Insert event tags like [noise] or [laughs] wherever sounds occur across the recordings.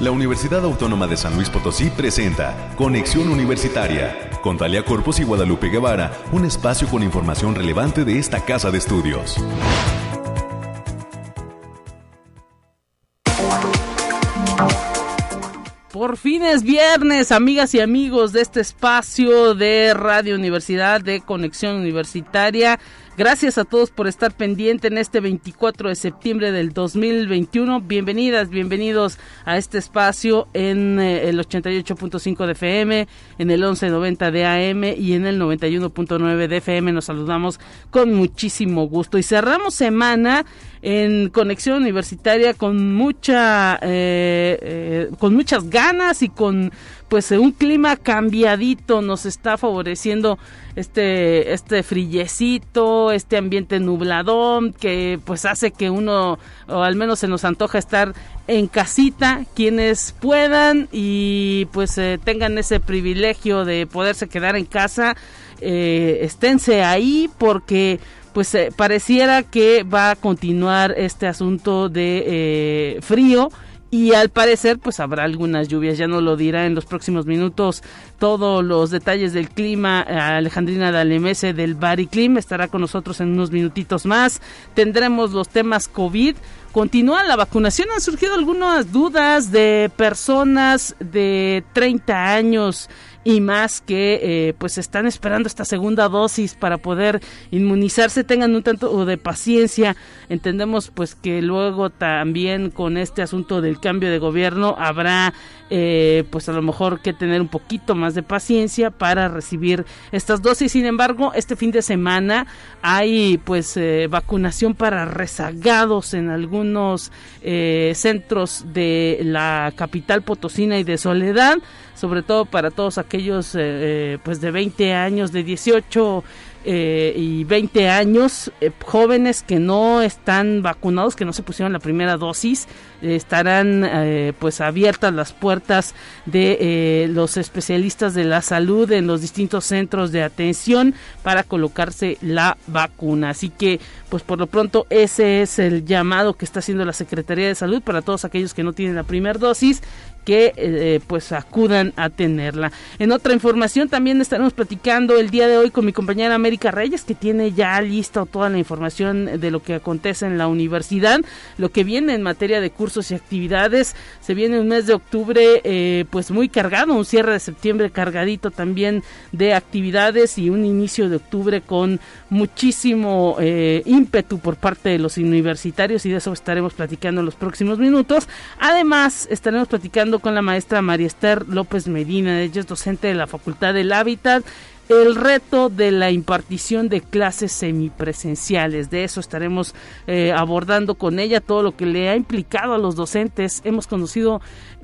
La Universidad Autónoma de San Luis Potosí presenta Conexión Universitaria con Talia Corpus y Guadalupe Guevara, un espacio con información relevante de esta casa de estudios. Por fin es viernes, amigas y amigos de este espacio de Radio Universidad de Conexión Universitaria. Gracias a todos por estar pendiente en este 24 de septiembre del 2021. Bienvenidas, bienvenidos a este espacio en eh, el 88.5 de FM, en el 1190 de AM y en el 91.9 de FM. Nos saludamos con muchísimo gusto y cerramos semana en conexión universitaria con mucha eh, eh, con muchas ganas y con pues un clima cambiadito nos está favoreciendo este este frillecito, este ambiente nubladón que pues hace que uno o al menos se nos antoja estar en casita quienes puedan y pues eh, tengan ese privilegio de poderse quedar en casa eh, esténse ahí porque pues eh, pareciera que va a continuar este asunto de eh, frío y al parecer pues habrá algunas lluvias, ya no lo dirá en los próximos minutos todos los detalles del clima. Alejandrina Dalemese del Bariclim estará con nosotros en unos minutitos más, tendremos los temas COVID, continúa la vacunación, han surgido algunas dudas de personas de 30 años y más que eh, pues están esperando esta segunda dosis para poder inmunizarse tengan un tanto de paciencia. Entendemos pues que luego también con este asunto del cambio de gobierno habrá eh, pues a lo mejor que tener un poquito más de paciencia para recibir estas dosis. Sin embargo este fin de semana hay pues eh, vacunación para rezagados en algunos centros de la capital potosina y de soledad sobre todo para todos aquellos eh, eh, pues de 20 años, de 18 eh, y 20 años, jóvenes que no están vacunados, que no se pusieron la primera dosis, estarán pues abiertas las puertas de los especialistas de la salud en los distintos centros de atención para colocarse la vacuna. Así que pues por lo pronto ese es el llamado que está haciendo la Secretaría de Salud para todos aquellos que no tienen la primera dosis que eh, pues acudan a tenerla. En otra información también estaremos platicando el día de hoy con mi compañera América Reyes que tiene ya lista toda la información de lo que acontece en la universidad, lo que viene en materia de cursos y actividades. Se viene un mes de octubre eh, pues muy cargado, un cierre de septiembre cargadito también de actividades y un inicio de octubre con muchísimo eh, ímpetu por parte de los universitarios y de eso estaremos platicando en los próximos minutos. Además estaremos platicando con la maestra María Esther López Medina, ella es docente de la Facultad del Hábitat el reto de la impartición de clases semipresenciales. De eso estaremos eh, abordando con ella todo lo que le ha implicado a los docentes. Hemos conocido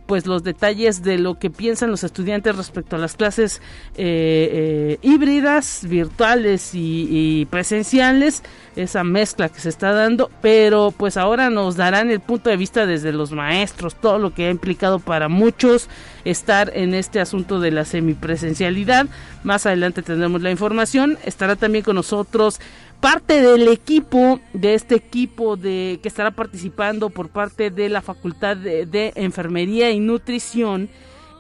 pues los detalles de lo que piensan los estudiantes respecto a las clases eh, eh, híbridas, virtuales y, presenciales, esa mezcla que se está dando, pero pues ahora nos darán el punto de vista desde los maestros, todo lo que ha implicado para muchos estar en este asunto de la semipresencialidad. Más adelante tendremos la información, estará también con nosotros parte del equipo, de este equipo de que estará participando por parte de la Facultad de, Enfermería y Nutrición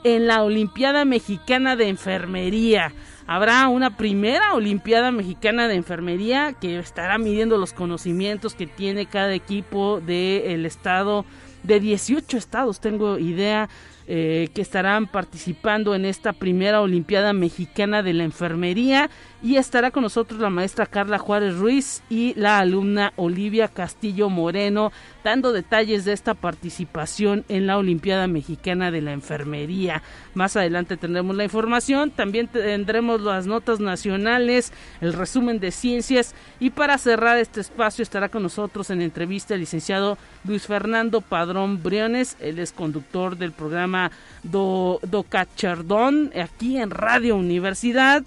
en la Olimpiada Mexicana de Enfermería. Habrá una primera Olimpiada Mexicana de Enfermería que estará midiendo los conocimientos que tiene cada equipo del estado, de 18 estados, tengo idea, eh, que estarán participando en esta primera Olimpiada Mexicana de la Enfermería. Y estará con nosotros la maestra Carla Juárez Ruiz y la alumna Olivia Castillo Moreno dando detalles de esta participación en la Olimpiada Mexicana de la Enfermería. Más adelante tendremos la información, también tendremos las notas nacionales, el resumen de ciencias. Y para cerrar este espacio estará con nosotros en entrevista el licenciado Luis Fernando Padrón Briones, él es conductor del programa Do, Cachardón aquí en Radio Universidad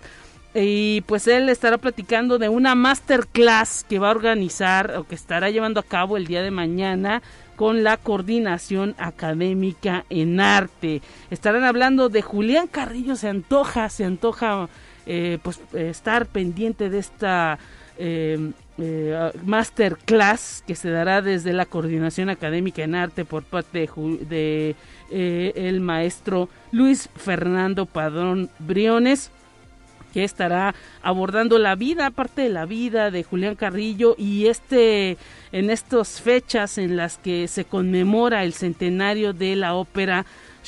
y pues él estará platicando de una masterclass que va a organizar o que estará llevando a cabo el día de mañana con la coordinación académica en arte. Estarán hablando de Julián Carrillo, se antoja, se antoja eh, pues estar pendiente de esta eh, eh, masterclass que se dará desde la coordinación académica en arte por parte de, eh, el maestro Luis Fernando Padrón Briones que estará abordando la vida, parte de la vida de Julián Carrillo y este en estas fechas en las que se conmemora el centenario de la ópera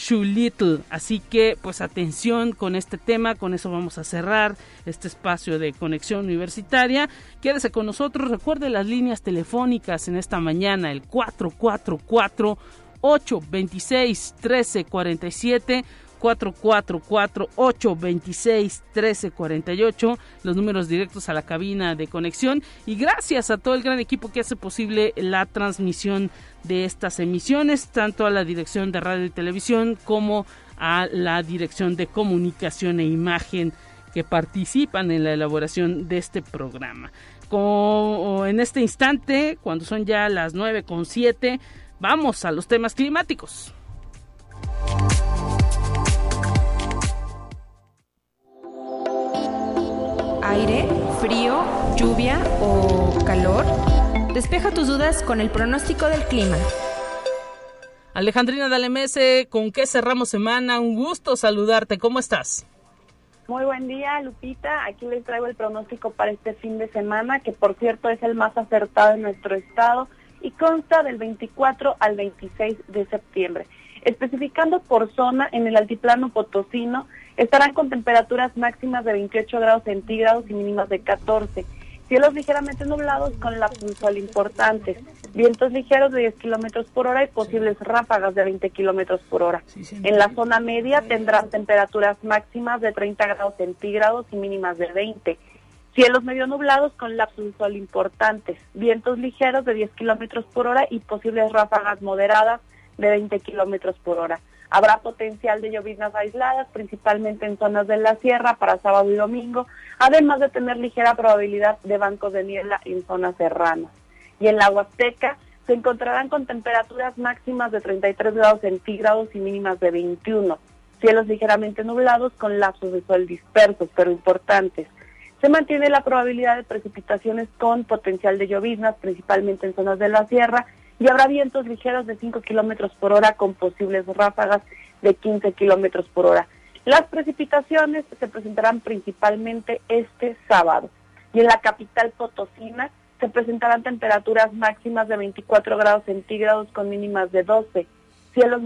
Little. Así que, pues atención con este tema, con eso vamos a cerrar este espacio de conexión universitaria. Quédese con nosotros, recuerde las líneas telefónicas en esta mañana, el 444 826 1347 444-826-1348, los números directos a la cabina de conexión. Y gracias a todo el gran equipo que hace posible la transmisión de estas emisiones, tanto a la dirección de radio y televisión como a la dirección de comunicación e imagen que participan en la elaboración de este programa. Como en este instante, cuando son ya las 9 con 7, vamos a los temas climáticos. Aire, frío, lluvia o calor? Despeja tus dudas con el pronóstico del clima. Alejandrina Dalemese, ¿con qué cerramos semana? Un gusto saludarte. ¿Cómo estás? Muy buen día, Lupita. Aquí les traigo el pronóstico para este fin de semana, que por cierto es el más acertado en nuestro estado y consta del 24 al 26 de septiembre. Especificando por zona, en el altiplano potosino estarán con temperaturas máximas de 28 grados centígrados y mínimas de 14. Cielos ligeramente nublados con la sol importantes. Vientos ligeros de 10 kilómetros por hora y posibles ráfagas de 20 kilómetros por hora. En la zona media tendrán temperaturas máximas de 30 grados centígrados y mínimas de 20. Cielos medio nublados con lapsos de sol importantes. Vientos ligeros de 10 kilómetros por hora y posibles ráfagas moderadas de 20 kilómetros por hora. Habrá potencial de lloviznas aisladas, principalmente en zonas de la sierra para sábado y domingo, además de tener ligera probabilidad de bancos de niebla en zonas serranas. Y en la Huasteca se encontrarán con temperaturas máximas de 33 grados centígrados y mínimas de 21. Cielos ligeramente nublados con lapsos de sol dispersos, pero importantes. Se mantiene la probabilidad de precipitaciones con potencial de lloviznas, principalmente en zonas de la sierra y habrá vientos ligeros de 5 kilómetros por hora con posibles ráfagas de 15 kilómetros por hora. Las precipitaciones se presentarán principalmente este sábado y en la capital potosina se presentarán temperaturas máximas de 24 grados centígrados con mínimas de 12, cielos,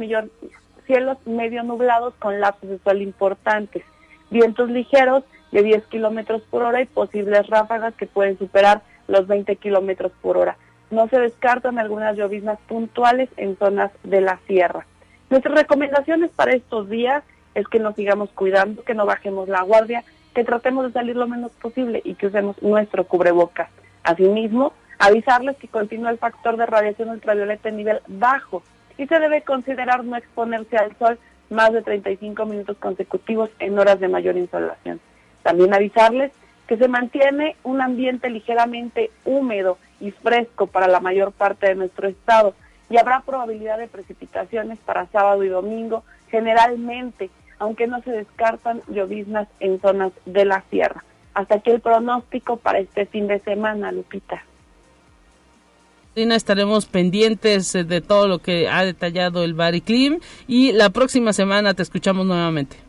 cielos medio nublados con lapsos de sol importantes, vientos ligeros de 10 kilómetros por hora y posibles ráfagas que pueden superar los 20 kilómetros por hora. No se descartan algunas lloviznas puntuales en zonas de la sierra. Nuestras recomendaciones para estos días es que nos sigamos cuidando, que no bajemos la guardia, que tratemos de salir lo menos posible y que usemos nuestro cubrebocas. Asimismo, avisarles que continúa el factor de radiación ultravioleta en nivel bajo y se debe considerar no exponerse al sol más de 35 minutos consecutivos en horas de mayor insolación. También avisarles que se mantiene un ambiente ligeramente húmedo y fresco para la mayor parte de nuestro estado y habrá probabilidad de precipitaciones para sábado y domingo, generalmente, aunque no se descartan lloviznas en zonas de la sierra. Hasta aquí el pronóstico para este fin de semana, Lupita. Estaremos pendientes de todo lo que ha detallado el Bariclim y la próxima semana te escuchamos nuevamente.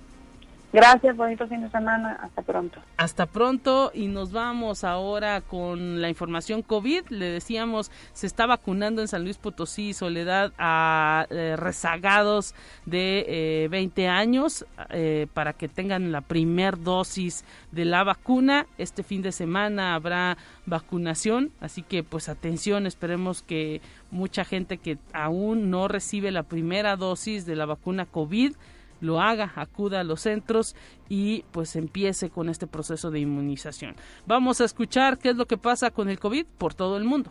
Gracias, bonito fin de semana. Hasta pronto. Hasta pronto y nos vamos ahora con la información COVID. Le decíamos, se está vacunando en San Luis Potosí, Soledad, a eh, rezagados de 20 eh, años eh, para que tengan la primer dosis de la vacuna. Este fin de semana habrá vacunación, así que pues atención, esperemos que mucha gente que aún no recibe la primera dosis de la vacuna COVID lo haga, acuda a los centros y pues empiece con este proceso de inmunización. Vamos a escuchar qué es lo que pasa con el COVID por todo el mundo.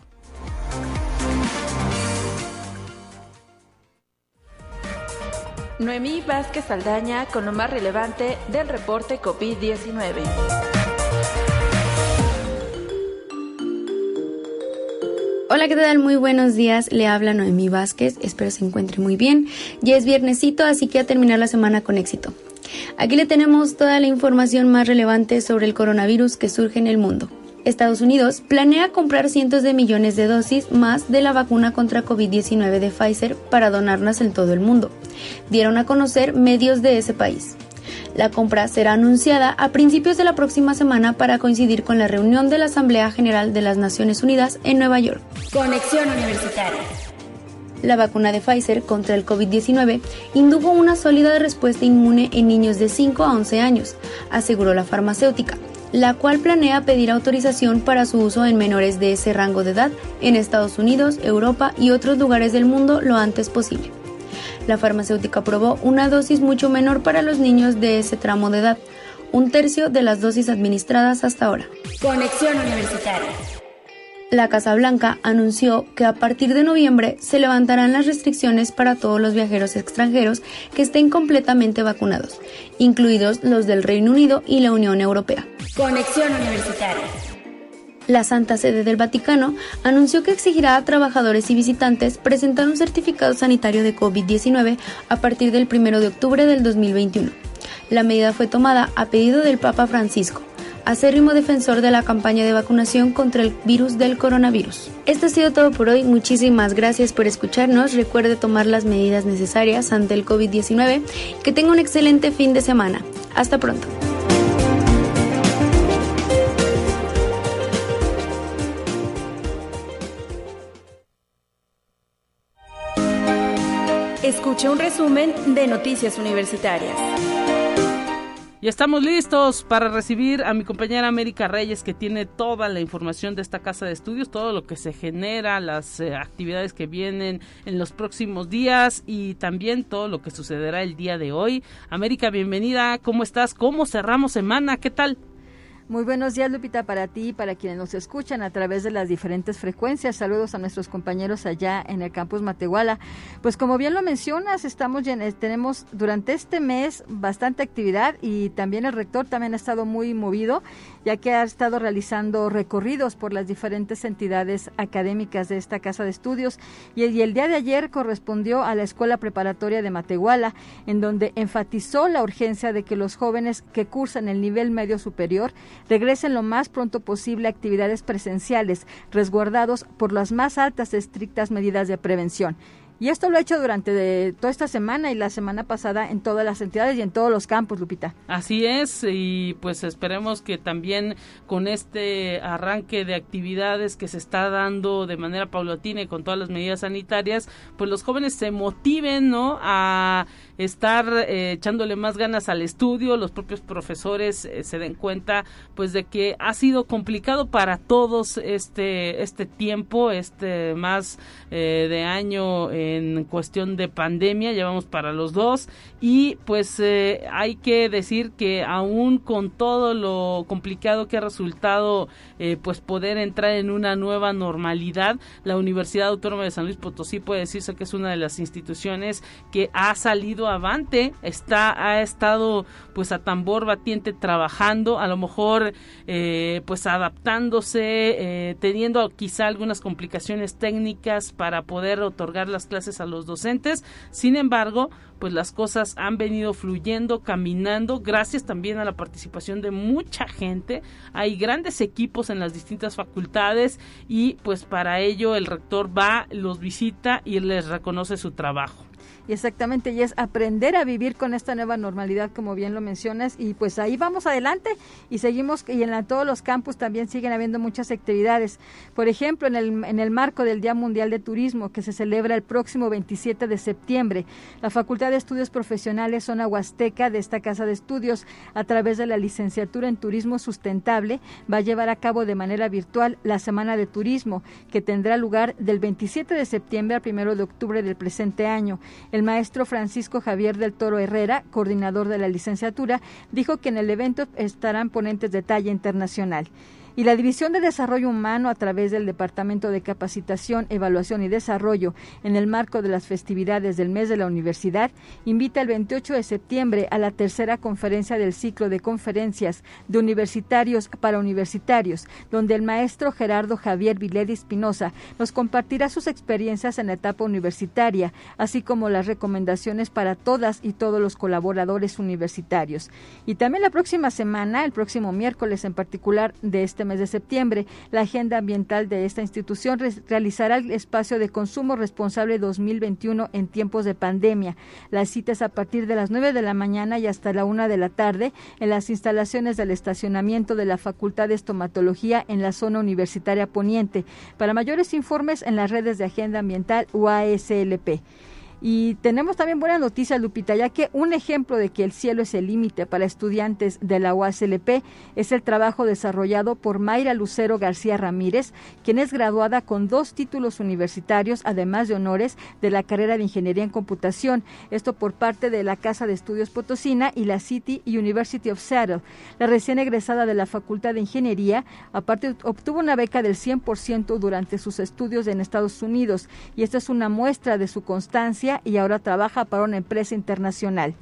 Noemí Vázquez Saldaña con lo más relevante del reporte COVID-19. Hola, ¿qué tal? Muy buenos días. Le habla Noemí Vázquez. Espero se encuentre muy bien. Ya es viernesito, así que a terminar la semana con éxito. Aquí le tenemos toda la información más relevante sobre el coronavirus que surge en el mundo. Estados Unidos planea comprar cientos de millones de dosis más de la vacuna contra COVID-19 de Pfizer para donarlas en todo el mundo, dieron a conocer medios de ese país. La compra será anunciada a principios de la próxima semana para coincidir con la reunión de la Asamblea General de las Naciones Unidas en Nueva York. Conexión Universitaria. La vacuna de Pfizer contra el COVID-19 indujo una sólida respuesta inmune en niños de 5 a 11 años, aseguró la farmacéutica, la cual planea pedir autorización para su uso en menores de ese rango de edad en Estados Unidos, Europa y otros lugares del mundo lo antes posible. La farmacéutica aprobó una dosis mucho menor para los niños de ese tramo de edad, un tercio de las dosis administradas hasta ahora. Conexión Universitaria. La Casa Blanca anunció que a partir de noviembre se levantarán las restricciones para todos los viajeros extranjeros que estén completamente vacunados, incluidos los del Reino Unido y la Unión Europea. Conexión Universitaria. La Santa Sede del Vaticano anunció que exigirá a trabajadores y visitantes presentar un certificado sanitario de COVID-19 a partir del 1 de octubre del 2021. La medida fue tomada a pedido del Papa Francisco, acérrimo defensor de la campaña de vacunación contra el virus del coronavirus. Esto ha sido todo por hoy, muchísimas gracias por escucharnos, recuerde tomar las medidas necesarias ante el COVID-19, que tenga un excelente fin de semana. Hasta pronto. Escuche un resumen de Noticias Universitarias. Y estamos listos para recibir a mi compañera América Reyes que tiene toda la información de esta casa de estudios, todo lo que se genera, las eh, actividades que vienen en los próximos días y también todo lo que sucederá el día de hoy. América, bienvenida, ¿cómo estás? ¿Cómo cerramos semana? ¿Qué tal? Muy buenos días, Lupita, para ti y para quienes nos escuchan a través de las diferentes frecuencias. Saludos a nuestros compañeros allá en el campus Matehuala. Pues como bien lo mencionas, estamos tenemos durante este mes bastante actividad y también el rector también ha estado muy movido, ya que ha estado realizando recorridos por las diferentes entidades académicas de esta casa de estudios. Y el, día de ayer correspondió a la Escuela Preparatoria de Matehuala, en donde enfatizó la urgencia de que los jóvenes que cursan el nivel medio superior regresen lo más pronto posible a actividades presenciales, resguardados por las más altas estrictas medidas de prevención. Y esto lo he hecho durante toda esta semana y la semana pasada en todas las entidades y en todos los campos, Lupita. Así es, y pues esperemos que también con este arranque de actividades que se está dando de manera paulatina y con todas las medidas sanitarias, pues los jóvenes se motiven, ¿no? A estar eh, echándole más ganas al estudio, los propios profesores eh, se den cuenta pues de que ha sido complicado para todos este este tiempo, este más eh, de año en cuestión de pandemia, llevamos para los dos. Y pues hay que decir que aún con todo lo complicado que ha resultado pues poder entrar en una nueva normalidad, la Universidad Autónoma de San Luis Potosí puede decirse que es una de las instituciones que ha salido avante, está, ha estado pues a tambor batiente trabajando, a lo mejor eh, pues adaptándose, eh, teniendo quizá algunas complicaciones técnicas para poder otorgar las clases a los docentes. Sin embargo, pues las cosas han venido fluyendo, caminando, gracias también a la participación de mucha gente. Hay grandes equipos en las distintas facultades y pues para ello el rector va, los visita y les reconoce su trabajo. Y exactamente, y es aprender a vivir con esta nueva normalidad, como bien lo mencionas, y pues ahí vamos adelante y seguimos, y en todos los campus también siguen habiendo muchas actividades. Por ejemplo, en el, en el marco del Día Mundial de Turismo, que se celebra el próximo 27 de septiembre, la Facultad de Estudios Profesionales Zona Huasteca de esta Casa de Estudios, a través de la licenciatura en Turismo Sustentable, va a llevar a cabo de manera virtual la Semana de Turismo, que tendrá lugar del 27 de septiembre al 1 de octubre del presente año. El maestro Francisco Javier del Toro Herrera, coordinador de la licenciatura, dijo que en el evento estarán ponentes de talla internacional y la División de Desarrollo Humano a través del Departamento de Capacitación, Evaluación y Desarrollo en el marco de las festividades del mes de la universidad invita el 28 de septiembre a la tercera conferencia del ciclo de conferencias de universitarios para universitarios, donde el maestro Gerardo Javier Viledi Espinosa nos compartirá sus experiencias en la etapa universitaria, así como las recomendaciones para todas y todos los colaboradores universitarios. Y también la próxima semana, el próximo miércoles en particular de este este mes de septiembre. La agenda ambiental de esta institución realizará el espacio de consumo responsable 2021 en tiempos de pandemia. La cita es a partir de las 9 de la mañana y hasta la 1 de la tarde en las instalaciones del estacionamiento de la Facultad de Estomatología en la zona universitaria poniente. Para mayores informes en las redes de Agenda Ambiental UASLP. Y tenemos también buenas noticias, Lupita, ya que un ejemplo de que el cielo es el límite para estudiantes de la UASLP es el trabajo desarrollado por Mayra Lucero García Ramírez, quien es graduada con dos títulos universitarios, además de honores, de la carrera de Ingeniería en Computación. Esto por parte de la Casa de Estudios Potosina y la City University of Seattle. La recién egresada de la Facultad de Ingeniería, aparte obtuvo una beca del 100% durante sus estudios en Estados Unidos, y esta es una muestra de su constancia y ahora trabaja para una empresa internacional.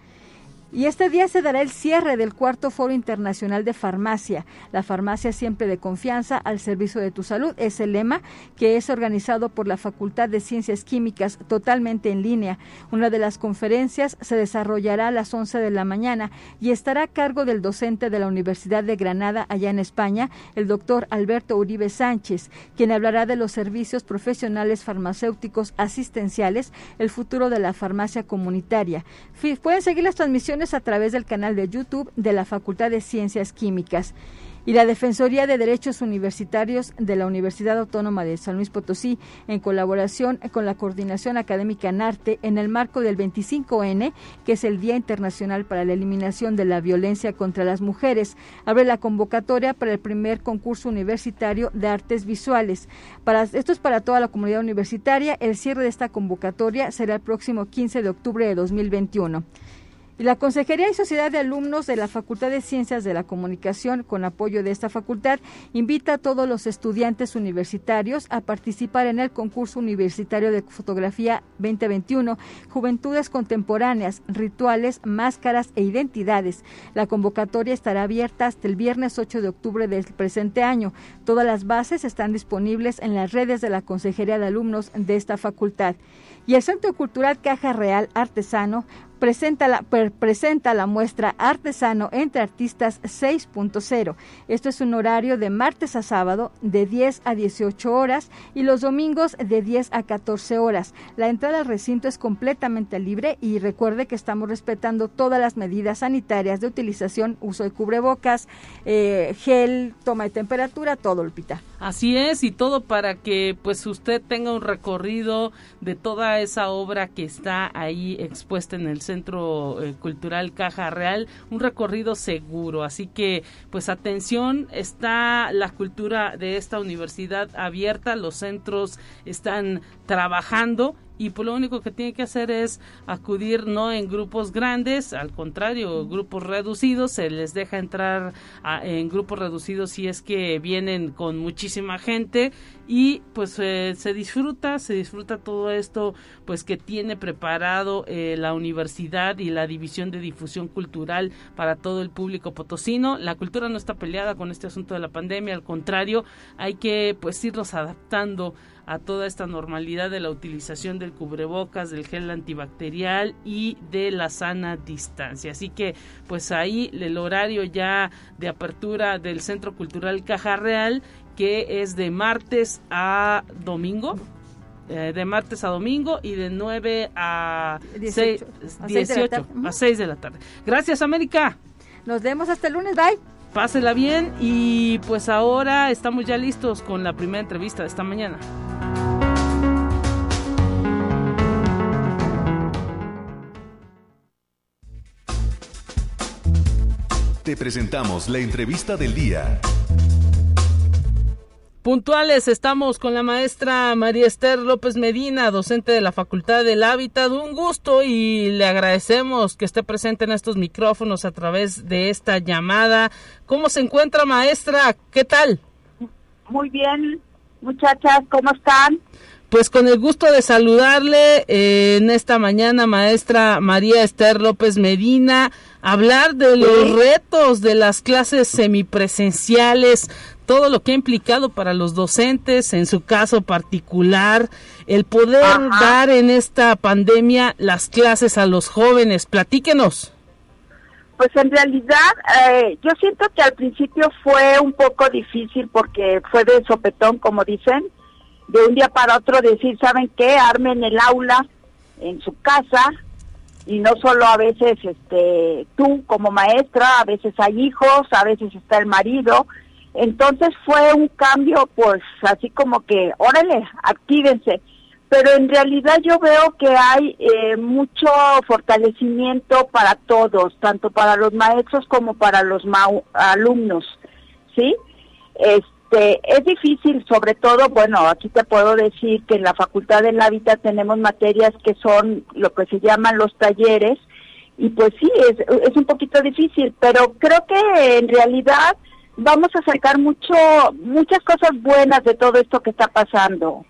Y este día se dará el cierre del cuarto Foro Internacional de Farmacia. La farmacia siempre de confianza al servicio de tu salud es el lema que es organizado por la Facultad de Ciencias Químicas totalmente en línea. Una de las conferencias se desarrollará a las 11 de la mañana y estará a cargo del docente de la Universidad de Granada allá en España, el doctor Alberto Uribe Sánchez, quien hablará de los servicios profesionales farmacéuticos asistenciales, el futuro de la farmacia comunitaria. Pueden seguir las transmisiones a través del canal de YouTube de la Facultad de Ciencias Químicas y la Defensoría de Derechos Universitarios de la Universidad Autónoma de San Luis Potosí, en colaboración con la Coordinación Académica NARTE, en el marco del 25N, que es el Día Internacional para la Eliminación de la Violencia contra las Mujeres, abre la convocatoria para el primer concurso universitario de artes visuales. Para, esto es para toda la comunidad universitaria. El cierre de esta convocatoria será el próximo 15 de octubre de 2021. Y la Consejería y Sociedad de Alumnos de la Facultad de Ciencias de la Comunicación, con apoyo de esta facultad, invita a todos los estudiantes universitarios a participar en el concurso universitario de fotografía 2021, Juventudes Contemporáneas, Rituales, Máscaras e Identidades. La convocatoria estará abierta hasta el viernes 8 de octubre del presente año. Todas las bases están disponibles en las redes de la Consejería de Alumnos de esta facultad. Y el Centro Cultural Caja Real Artesano presenta la, presenta la muestra Artesano entre Artistas 6.0. Esto es un horario de martes a sábado de 10 a 18 horas y los domingos de 10 a 14 horas. La entrada al recinto es completamente libre y recuerde que estamos respetando todas las medidas sanitarias de utilización, uso de cubrebocas, eh, gel, toma de temperatura, todo, Lupita. Así es, y todo para que pues usted tenga un recorrido de toda esa obra que está ahí expuesta en el Centro eh, Cultural Caja Real, un recorrido seguro. Así que pues atención, está la cultura de esta universidad abierta, los centros están trabajando y pues lo único que tiene que hacer es acudir no en grupos grandes, al contrario, grupos reducidos, se les deja entrar en grupos reducidos si es que vienen con muchísima gente y pues eh, se disfruta, se disfruta todo esto pues que tiene preparado eh, la universidad y la división de difusión cultural para todo el público potosino. La cultura no está peleada con este asunto de la pandemia, al contrario, hay que pues irnos adaptando a toda esta normalidad de la utilización del cubrebocas, del gel antibacterial y de la sana distancia. Así que pues ahí el horario ya de apertura del Centro Cultural Caja Real que es de martes a domingo. Eh, de martes a domingo y de 9 a 18, a 6 de la tarde. Gracias, América. Nos vemos hasta el lunes. Bye. Pásela bien y pues ahora estamos ya listos con la primera entrevista de esta mañana. Te presentamos la entrevista del día. Puntuales, estamos con la maestra María Esther López Medina, docente de la Facultad del Hábitat. Un gusto y le agradecemos que esté presente en estos micrófonos a través de esta llamada. ¿Cómo se encuentra, maestra? ¿Qué tal? Muy bien, muchachas, ¿cómo están? Pues con el gusto de saludarle eh, en esta mañana, maestra María Esther López Medina, hablar de los retos de las clases semipresenciales, todo lo que ha implicado para los docentes, en su caso particular, el poder dar en esta pandemia las clases a los jóvenes. Platíquenos. Pues en realidad eh, yo siento que al principio fue un poco difícil porque fue de sopetón, como dicen, de un día para otro decir, ¿saben qué? Armen el aula en su casa y no solo a veces este tú como maestra, a veces hay hijos, a veces está el marido. Entonces fue un cambio pues así como que, órale, actívense pero en realidad yo veo que hay eh, mucho fortalecimiento para todos, tanto para los maestros como para los alumnos, ¿sí? Este, es difícil, sobre todo, bueno, aquí te puedo decir que en la Facultad del Hábitat tenemos materias que son lo que se llaman los talleres, y pues sí, es, es un poquito difícil, pero creo que en realidad vamos a sacar mucho, muchas cosas buenas de todo esto que está pasando,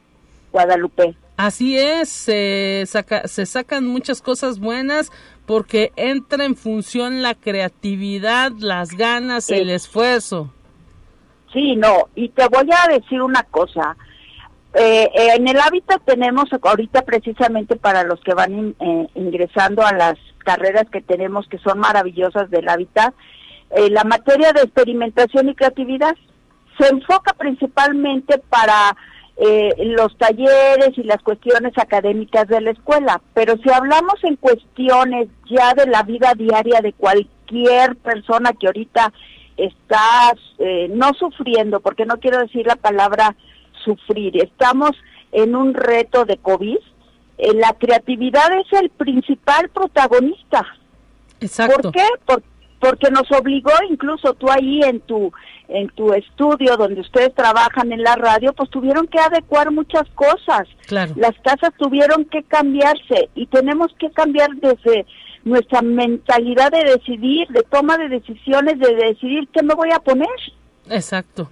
Guadalupe. Así es, se, saca, se sacan muchas cosas buenas porque entra en función la creatividad, las ganas, el esfuerzo. Sí, no, y te voy a decir una cosa. Eh, en el hábitat tenemos ahorita precisamente para los que van eh, ingresando a las carreras que tenemos que son maravillosas del hábitat, eh, la materia de experimentación y creatividad se enfoca principalmente para eh, los talleres y las cuestiones académicas de la escuela, pero si hablamos en cuestiones ya de la vida diaria de cualquier persona que ahorita está eh, no sufriendo, porque no quiero decir la palabra sufrir, estamos en un reto de COVID, eh, la creatividad es el principal protagonista. Exacto. ¿Por qué? Porque porque nos obligó incluso tú ahí en tu en tu estudio donde ustedes trabajan en la radio, pues tuvieron que adecuar muchas cosas. Claro. Las casas tuvieron que cambiarse y tenemos que cambiar desde nuestra mentalidad de decidir, de toma de decisiones, de decidir qué me voy a poner. Exacto.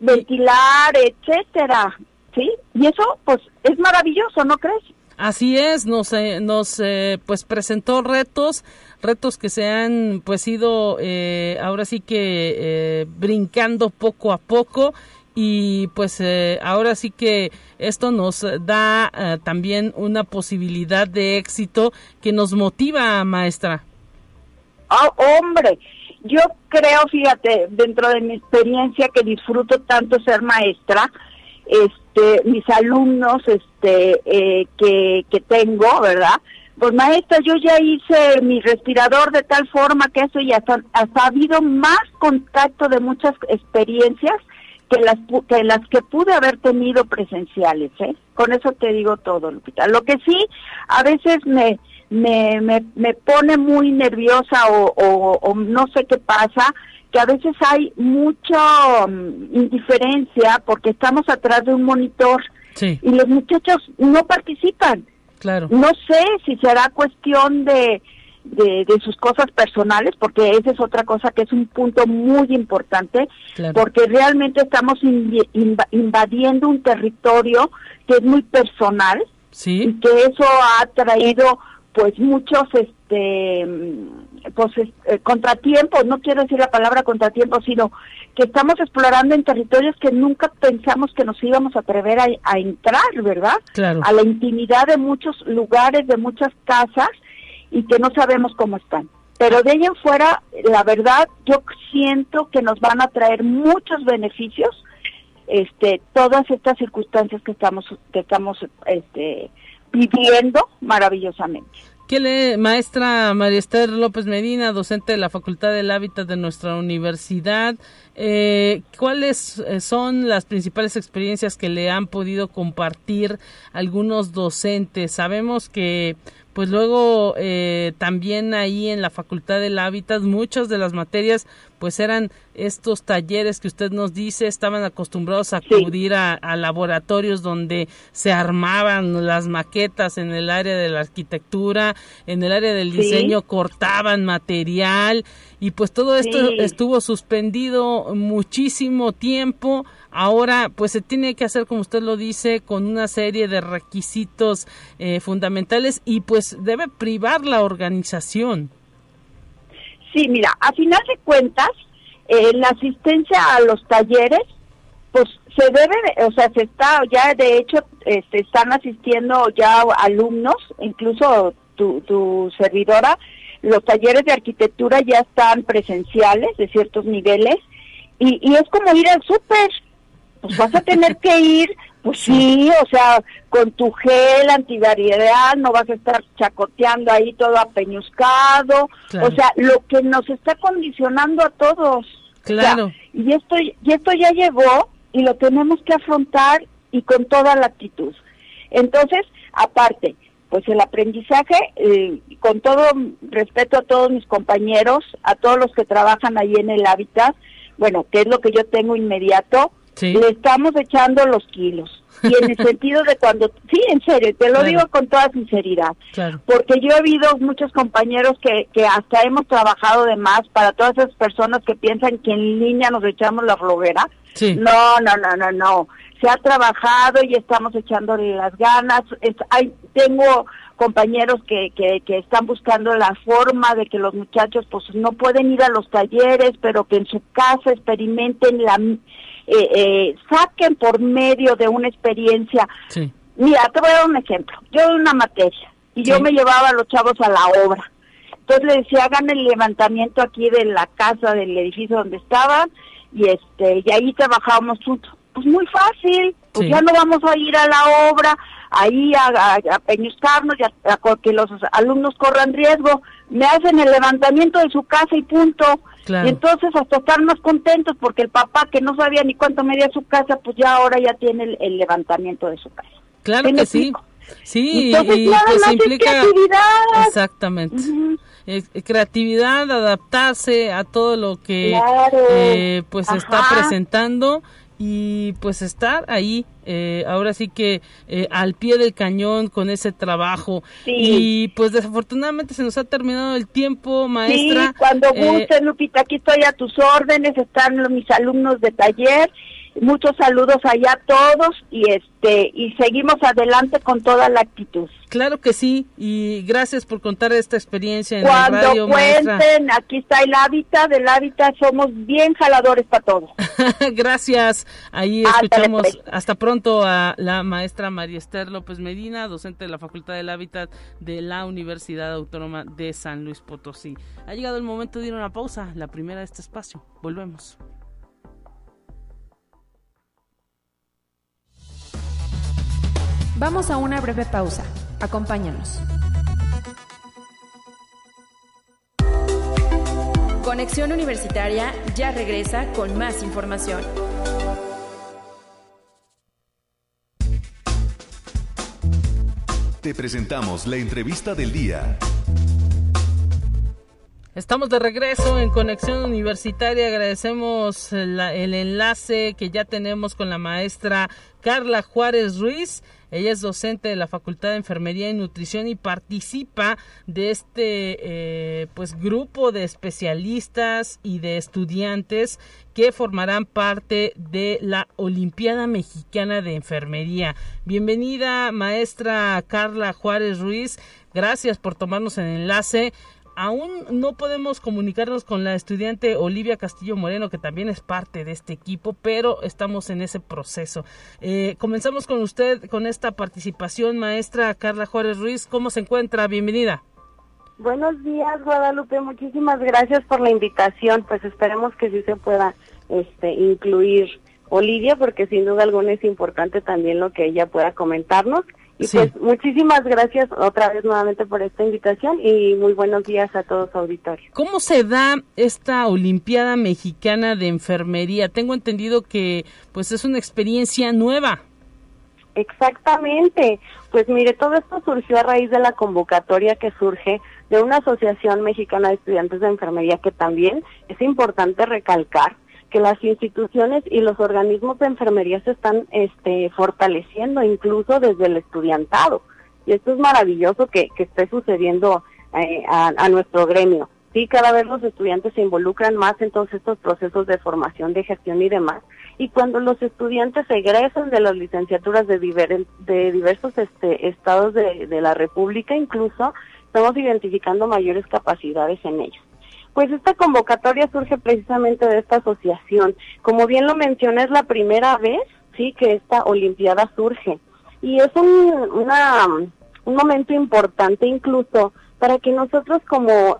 Ventilar, etcétera, ¿sí? Y eso pues es maravilloso, ¿no crees? Así es, nos, eh, nos eh, pues presentó retos, retos que se han pues ido eh, ahora sí que brincando poco a poco y pues ahora sí que esto nos da también una posibilidad de éxito que nos motiva, maestra. Oh, hombre, yo creo, fíjate, dentro de mi experiencia que disfruto tanto ser maestra, este, mis alumnos este, eh, que, que tengo, ¿verdad? Pues maestra, yo ya hice mi respirador de tal forma que eso ya hasta, ha habido más contacto de muchas experiencias que las que las que pude haber tenido presenciales, ¿eh? Con eso te digo todo, Lupita. Lo que sí, a veces me me, me, me pone muy nerviosa o, o, o no sé qué pasa, que a veces hay mucha mm, indiferencia porque estamos atrás de un monitor y los muchachos no participan. Claro. No sé si será cuestión de, de, sus cosas personales, porque esa es otra cosa que es un punto muy importante, porque realmente estamos invadiendo un territorio que es muy personal y que eso ha traído pues muchos este pues eh, contratiempos, no quiero decir la palabra contratiempos, sino que estamos explorando en territorios que nunca pensamos que nos íbamos a atrever a, entrar, ¿verdad? Claro. A la intimidad de muchos lugares, de muchas casas y que no sabemos cómo están. Pero de ahí en fuera, la verdad, yo siento que nos van a traer muchos beneficios este todas estas circunstancias que estamos que estamos este viviendo maravillosamente. ¿Qué le, maestra María Esther López Medina, docente de la Facultad del Hábitat de nuestra universidad, eh, cuáles eh, son las principales experiencias que le han podido compartir algunos docentes? Sabemos que pues luego eh, también ahí en la Facultad del Hábitat muchas de las materias pues eran estos talleres que usted nos dice, estaban acostumbrados a acudir a, laboratorios donde se armaban las maquetas en el área de la arquitectura, en el área del diseño cortaban material y pues todo esto estuvo suspendido muchísimo tiempo Ahora, pues se tiene que hacer, como usted lo dice, con una serie de requisitos eh, fundamentales y pues debe privar la organización. Sí, mira, a final de cuentas, eh, la asistencia a los talleres, pues se debe, o sea, se está, ya de hecho, este, están asistiendo ya alumnos, incluso tu, tu servidora, los talleres de arquitectura ya están presenciales de ciertos niveles y, y es como ir al súper, pues vas a tener que ir, pues sí, o sea, con tu gel antivariedad, no vas a estar chacoteando ahí todo apeñuscado, o sea, lo que nos está condicionando a todos. Claro. y esto, y esto ya llegó y lo tenemos que afrontar y con toda la actitud. Entonces, aparte, pues el aprendizaje, eh, con todo respeto a todos mis compañeros, a todos los que trabajan ahí en el hábitat, bueno, que es lo que yo tengo inmediato, le estamos echando los kilos. Y en el [laughs] sentido de cuando, sí, en serio, te lo digo con toda sinceridad, porque yo he habido muchos compañeros que, que hasta hemos trabajado de más para todas esas personas que piensan que en línea nos echamos la flojera. No, no, no, no, no. Se ha trabajado y estamos echándole las ganas. hay, tengo compañeros que, que, que, están buscando la forma de que los muchachos pues no pueden ir a los talleres, pero que en su casa experimenten la eh, eh, saquen por medio de una experiencia. Mira, te voy a dar un ejemplo. Yo doy una materia y yo me llevaba a los chavos a la obra. Entonces le decía, hagan el levantamiento aquí de la casa, del edificio donde estaban, y este y ahí trabajábamos juntos. Pues muy fácil, pues ya no vamos a ir a la obra, ahí a, a, peñuscarnos y a, que los alumnos corran riesgo. Me hacen el levantamiento de su casa y punto. Y entonces hasta estar más contentos porque el papá que no sabía ni cuánto medía su casa, pues ya ahora ya tiene el, levantamiento de su casa. Claro que sí. Sí, y pues implica creatividad. Exactamente. creatividad, adaptarse a todo lo que eh, pues está presentando y pues estar ahí eh, ahora sí que eh, al pie del cañón con ese trabajo. Y pues desafortunadamente se nos ha terminado el tiempo maestra sí, cuando eh, guste Lupita aquí estoy a tus órdenes están mis alumnos de taller Muchos saludos allá a todos y este y seguimos adelante con toda la actitud. Claro que sí y gracias por contar esta experiencia en Cuando la radio, cuenten, aquí está el hábitat, del hábitat somos bien jaladores para todo. [laughs] gracias. Ahí escuchamos hasta pronto a la maestra María Esther López Medina, docente de la Facultad del Hábitat de la Universidad Autónoma de San Luis Potosí. Ha llegado el momento de ir a una pausa, la primera de este espacio. Volvemos. Vamos a una breve pausa. Acompáñanos. Conexión Universitaria ya regresa con más información. Te presentamos la entrevista del día. Estamos de regreso en Conexión Universitaria. Agradecemos el enlace que ya tenemos con la maestra Carla Juárez Ruiz. Ella es docente de la Facultad de Enfermería y Nutrición y participa de este eh, pues grupo de especialistas y de estudiantes que formarán parte de la Olimpiada Mexicana de Enfermería. Bienvenida, maestra Carla Juárez Ruiz. Gracias por tomarnos en enlace aún no podemos comunicarnos con la estudiante Olivia Castillo Moreno, que también es parte de este equipo, pero estamos en ese proceso. Eh, comenzamos con usted, con esta participación, maestra Carla Juárez Ruiz. ¿Cómo se encuentra? Bienvenida. Buenos días, Guadalupe. Muchísimas gracias por la invitación. Pues esperemos que sí se pueda este, incluir Olivia, porque sin duda alguna es importante también lo que ella pueda comentarnos. Y pues muchísimas gracias otra vez nuevamente por esta invitación y muy buenos días a todos auditorios. ¿Cómo se da esta Olimpiada Mexicana de Enfermería? Tengo entendido que pues es una experiencia nueva. Exactamente. Pues mire, todo esto surgió a raíz de la convocatoria que surge de una Asociación Mexicana de Estudiantes de Enfermería que también es importante recalcar que las instituciones y los organismos de enfermería se están este, fortaleciendo incluso desde el estudiantado. Y esto es maravilloso que, que esté sucediendo eh, a, nuestro gremio. Sí, cada vez los estudiantes se involucran más en todos estos procesos de formación, de gestión y demás. Y cuando los estudiantes egresan de las licenciaturas de, de diversos este, estados de, de la República, incluso estamos identificando mayores capacidades en ellos. Pues esta convocatoria surge precisamente de esta asociación. Como bien lo mencioné, es la primera vez, sí, que esta Olimpiada surge. Y es un, una, un momento importante incluso para que nosotros como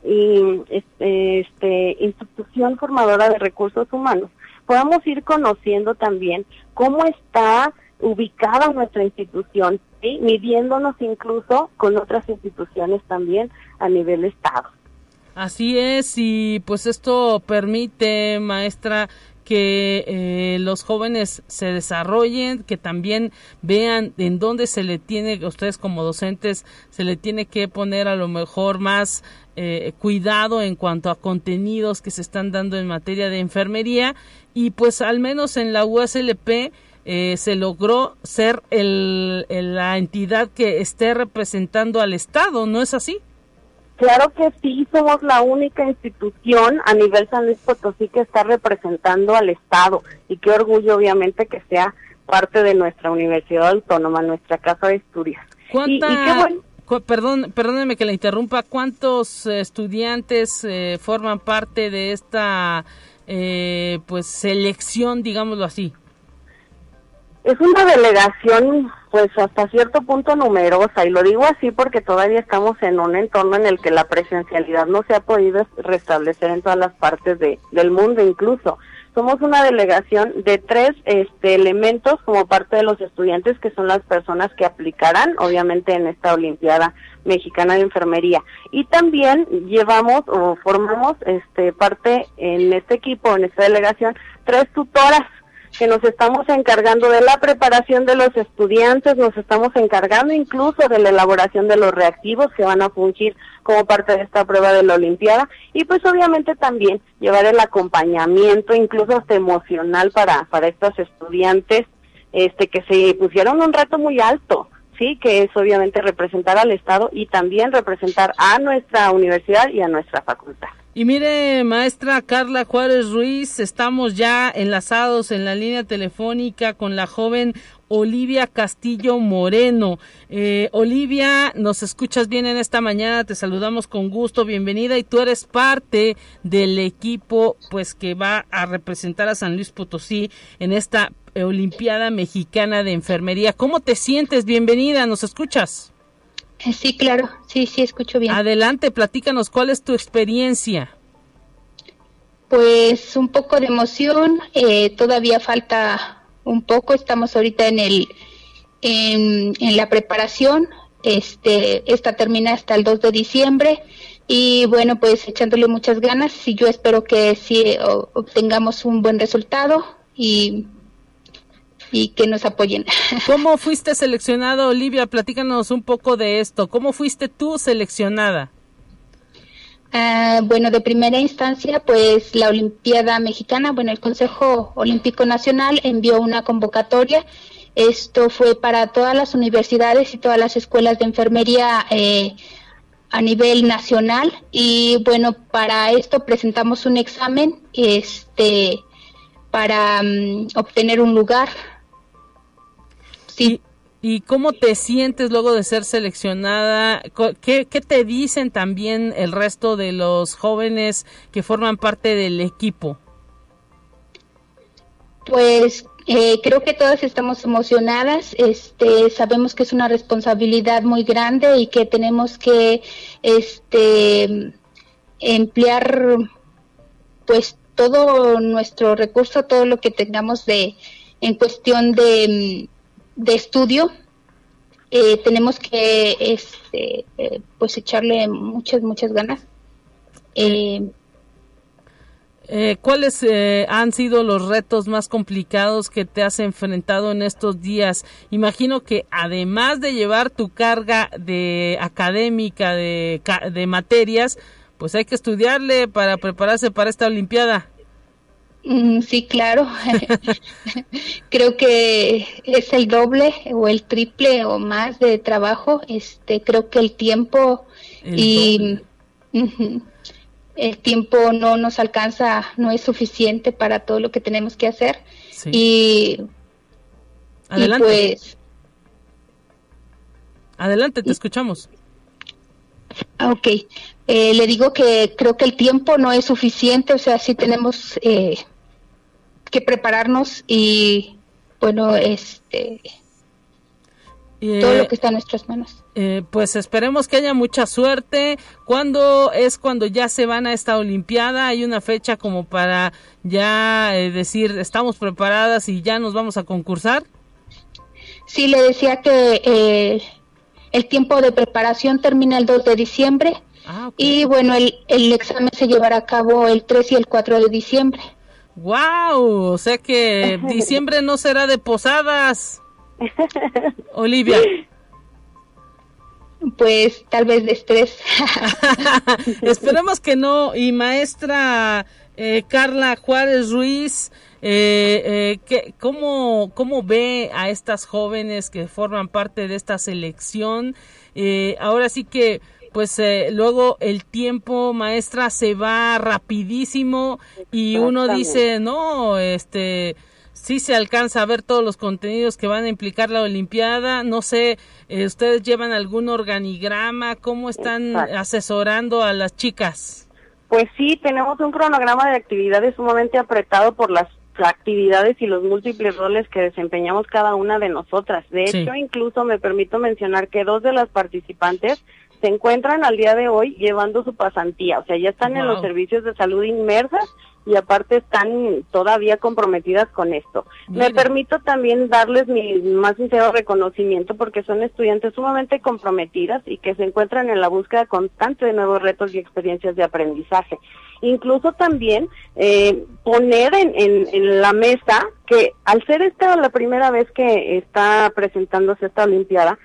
este, este, institución formadora de recursos humanos podamos ir conociendo también cómo está ubicada nuestra institución, midiéndonos incluso con otras instituciones también a nivel Estado. Así es, y pues esto permite, maestra, que eh, los jóvenes se desarrollen, que también vean en dónde se le tiene, ustedes como docentes, se le tiene que poner a lo mejor más eh, cuidado en cuanto a contenidos que se están dando en materia de enfermería y pues al menos en la USLP eh, se logró ser el, la entidad que esté representando al Estado, ¿no es así? Claro que sí, somos la única institución a nivel San Luis Potosí que está representando al Estado y qué orgullo obviamente que sea parte de nuestra Universidad Autónoma, nuestra casa de estudios. Y, perdón, perdóneme que la interrumpa, ¿cuántos estudiantes eh, forman parte de esta eh, pues selección, digámoslo así? Es una delegación, pues hasta cierto punto numerosa, y lo digo así porque todavía estamos en un entorno en el que la presencialidad no se ha podido restablecer en todas las partes de, del mundo incluso. Somos una delegación de tres este, elementos como parte de los estudiantes que son las personas que aplicarán, obviamente, en esta Olimpiada Mexicana de Enfermería. Y también llevamos o formamos este, parte en este equipo, en esta delegación, tres tutoras que nos estamos encargando de la preparación de los estudiantes, nos estamos encargando incluso de la elaboración de los reactivos que van a fungir como parte de esta prueba de la Olimpiada y pues obviamente también llevar el acompañamiento incluso hasta emocional para, para estos estudiantes este que se pusieron un reto muy alto, sí, que es obviamente representar al Estado y también representar a nuestra universidad y a nuestra facultad. Y mire, maestra Carla Juárez Ruiz, estamos ya enlazados en la línea telefónica con la joven Olivia Castillo Moreno. Eh, Olivia, nos escuchas bien en esta mañana, te saludamos con gusto, bienvenida y tú eres parte del equipo pues que va a representar a San Luis Potosí en esta Olimpiada Mexicana de Enfermería. ¿Cómo te sientes? Bienvenida, ¿nos escuchas? Sí, claro, sí, sí, escucho bien. Adelante, platícanos, ¿cuál es tu experiencia? Pues un poco de emoción, eh, todavía falta un poco, estamos ahorita en el en, la preparación, este, esta termina hasta el 2 de diciembre y bueno, pues echándole muchas ganas y yo espero que sí obtengamos un buen resultado y y que nos apoyen. [laughs] ¿Cómo fuiste seleccionada, Olivia? Platícanos un poco de esto. ¿Cómo fuiste tú seleccionada? Ah, bueno, de primera instancia, pues la Olimpiada Mexicana, bueno, el Consejo Olímpico Nacional envió una convocatoria. Esto fue para todas las universidades y todas las escuelas de enfermería eh, a nivel nacional. Y bueno, para esto presentamos un examen este, para mm, obtener un lugar ¿Y, cómo te sientes luego de ser seleccionada? ¿Qué, te dicen también el resto de los jóvenes que forman parte del equipo? Pues eh, creo que todas estamos emocionadas. Este, sabemos que es una responsabilidad muy grande y que tenemos que este, emplear pues todo nuestro recurso, todo lo que tengamos de en cuestión de de estudio eh, tenemos que este, eh, pues echarle muchas muchas ganas eh, ¿Cuáles han sido los retos más complicados que te has enfrentado en estos días? Imagino que además de llevar tu carga de académica de, de materias, pues hay que estudiarle para prepararse para esta Olimpiada. Mm, sí, claro. [laughs] creo que es el doble o el triple o más de trabajo. Este, creo que el tiempo y el tiempo no nos alcanza, no es suficiente para todo lo que tenemos que hacer. Y, Adelante. pues Adelante, te escuchamos. Ok, eh, le digo que creo que el tiempo no es suficiente, o sea, sí tenemos eh, que prepararnos y bueno, este todo lo que está en nuestras manos. Eh, pues esperemos que haya mucha suerte. ¿Cuándo es cuando ya se van a esta Olimpiada? ¿Hay una fecha como para ya eh, decir estamos preparadas y ya nos vamos a concursar? Sí, le decía que eh, el tiempo de preparación termina el 2 de diciembre ah, y bueno, el, el examen se llevará a cabo el 3 y el 4 de diciembre. ¡Wow! O sea que [laughs] diciembre no será de posadas. Olivia. Pues tal vez de estrés. [laughs] Esperemos que no. Y maestra eh, Carla Juárez Ruiz, eh, eh, ¿cómo, ¿cómo ve a estas jóvenes que forman parte de esta selección? Eh, ahora sí que pues luego el tiempo maestra se va rapidísimo y uno dice no este sí se alcanza a ver todos los contenidos que van a implicar la Olimpiada. No sé, eh, ¿ustedes llevan algún organigrama? ¿Cómo están asesorando a las chicas? Pues sí, tenemos un cronograma de actividades sumamente apretado por las actividades y los múltiples roles que desempeñamos cada una de nosotras. De hecho, incluso me permito mencionar que dos de las participantes se encuentran al día de hoy llevando su pasantía, o sea, ya están en los servicios de salud inmersas y aparte están todavía comprometidas con esto. Me permito también darles mi más sincero reconocimiento porque son estudiantes sumamente comprometidas y que se encuentran en la búsqueda constante de nuevos retos y experiencias de aprendizaje. Incluso también eh, poner en, en, la mesa que al ser esta la primera vez que está presentándose esta Olimpiada,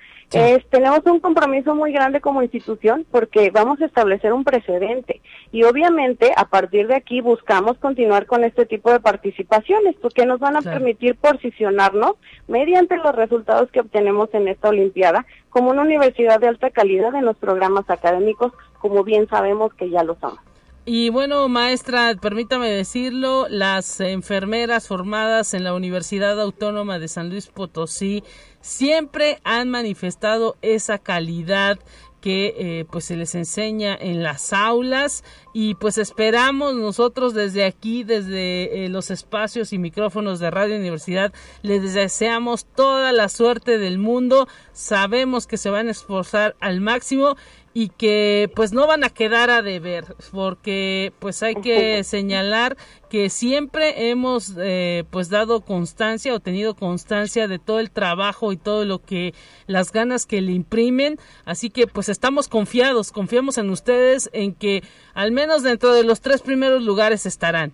tenemos un compromiso muy grande como institución porque vamos a establecer un precedente y obviamente a partir de aquí buscamos continuar con este tipo de participaciones porque nos van a permitir posicionarnos mediante los resultados que obtenemos en esta Olimpiada como una universidad de alta calidad en los programas académicos, como bien sabemos que ya lo somos. Y bueno, maestra, permítame decirlo, las enfermeras formadas en la Universidad Autónoma de San Luis Potosí siempre han manifestado esa calidad que eh, pues se les enseña en las aulas y pues esperamos nosotros desde aquí, desde eh, los espacios y micrófonos de Radio Universidad, les deseamos toda la suerte del mundo, sabemos que se van a esforzar al máximo y que pues no van a quedar a deber porque pues hay que señalar que siempre hemos eh, pues dado constancia o tenido constancia de todo el trabajo y todo lo que las ganas que le imprimen. Así que pues estamos confiados confiamos en ustedes en que al menos dentro de los tres primeros lugares estarán.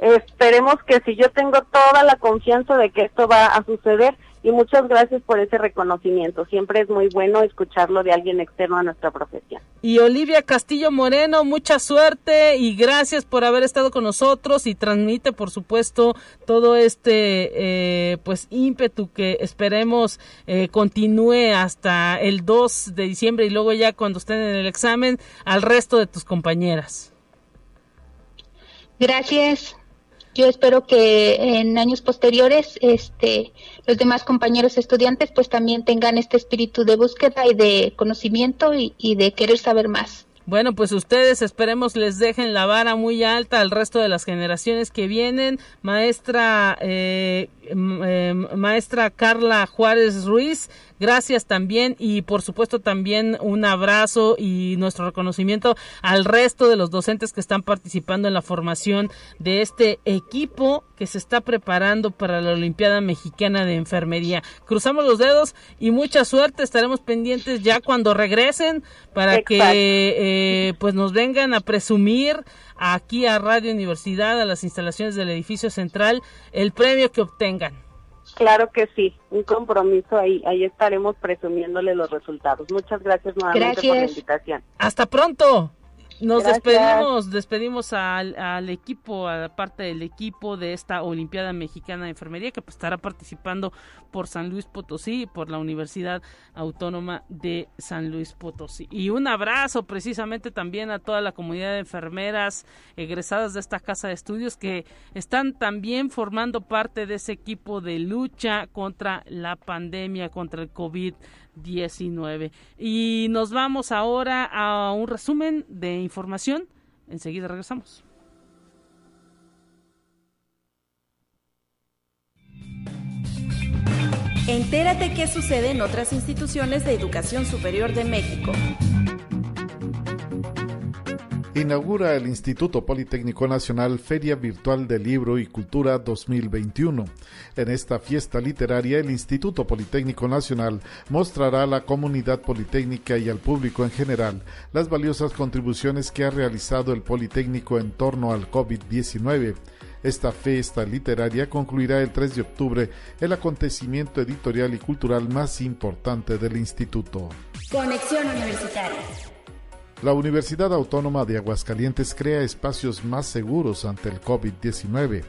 Esperemos que si yo tengo toda la confianza de que esto va a suceder y muchas gracias por ese reconocimiento. Siempre es muy bueno escucharlo de alguien externo a nuestra profesión. Y Olivia Castillo Moreno, mucha suerte y gracias por haber estado con nosotros y transmite, por supuesto, todo este eh, pues ímpetu que esperemos eh, continúe hasta el 2 de diciembre y luego ya cuando estén en el examen al resto de tus compañeras. Gracias. Yo espero que en años posteriores este, los demás compañeros estudiantes pues también tengan este espíritu de búsqueda y de conocimiento y, de querer saber más. Bueno, pues ustedes esperemos les dejen la vara muy alta al resto de las generaciones que vienen. Maestra, eh, eh, maestra Carla Juárez Ruiz, gracias también y por supuesto también un abrazo y nuestro reconocimiento al resto de los docentes que están participando en la formación de este equipo que se está preparando para la Olimpiada Mexicana de Enfermería. Cruzamos los dedos y mucha suerte, estaremos pendientes ya cuando regresen para que eh, pues nos vengan a presumir aquí a Radio Universidad, a las instalaciones del edificio central, el premio que obtengan. Claro que sí, un compromiso ahí, ahí estaremos presumiéndole los resultados. Muchas gracias nuevamente por la invitación. Hasta pronto. Nos despedimos, despedimos al, al, equipo, a parte del equipo de esta Olimpiada Mexicana de Enfermería que pues, estará participando por San Luis Potosí y por la Universidad Autónoma de San Luis Potosí. Y un abrazo precisamente también a toda la comunidad de enfermeras egresadas de esta casa de estudios que están también formando parte de ese equipo de lucha contra la pandemia, contra el COVID 19. Y nos vamos ahora a un resumen de información. Enseguida regresamos. Entérate qué sucede en otras instituciones de educación superior de México. Inaugura el Instituto Politécnico Nacional Feria Virtual de Libro y Cultura 2021. En esta fiesta literaria, el Instituto Politécnico Nacional mostrará a la comunidad politécnica y al público en general las valiosas contribuciones que ha realizado el Politécnico en torno al COVID-19. Esta fiesta literaria concluirá el 3 de octubre, el acontecimiento editorial y cultural más importante del instituto. Conexión Universitaria. La Universidad Autónoma de Aguascalientes crea espacios más seguros ante el COVID-19.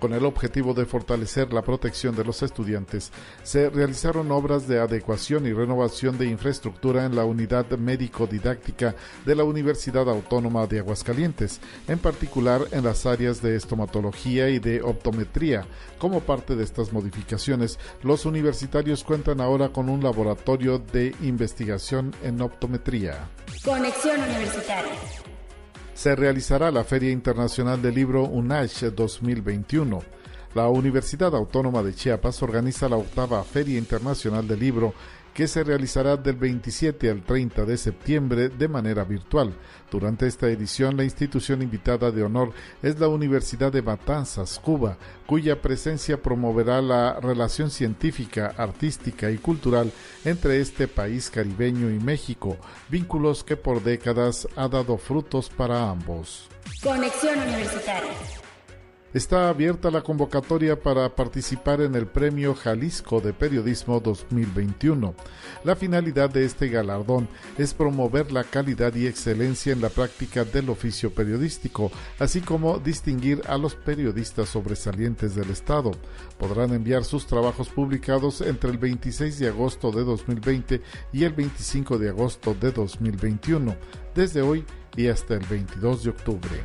Con el objetivo de fortalecer la protección de los estudiantes, se realizaron obras de adecuación y renovación de infraestructura en la unidad médico-didáctica de la Universidad Autónoma de Aguascalientes, en particular en las áreas de estomatología y de optometría. Como parte de estas modificaciones, los universitarios cuentan ahora con un laboratorio de investigación en optometría. Conexión Universitaria se realizará la Feria Internacional del Libro UNASH 2021. La Universidad Autónoma de Chiapas organiza la octava Feria Internacional del Libro que se realizará del 27 al 30 de septiembre de manera virtual. Durante esta edición, la institución invitada de honor es la Universidad de Matanzas, Cuba, cuya presencia promoverá la relación científica, artística y cultural entre este país caribeño y México, vínculos que por décadas ha dado frutos para ambos. Conexión Universitaria está abierta la convocatoria para participar en el Premio Jalisco de Periodismo 2021. La finalidad de este galardón es promover la calidad y excelencia en la práctica del oficio periodístico, así como distinguir a los periodistas sobresalientes del Estado. Podrán enviar sus trabajos publicados entre el 26 de agosto de 2020 y el 25 de agosto de 2021, desde hoy y hasta el 22 de octubre.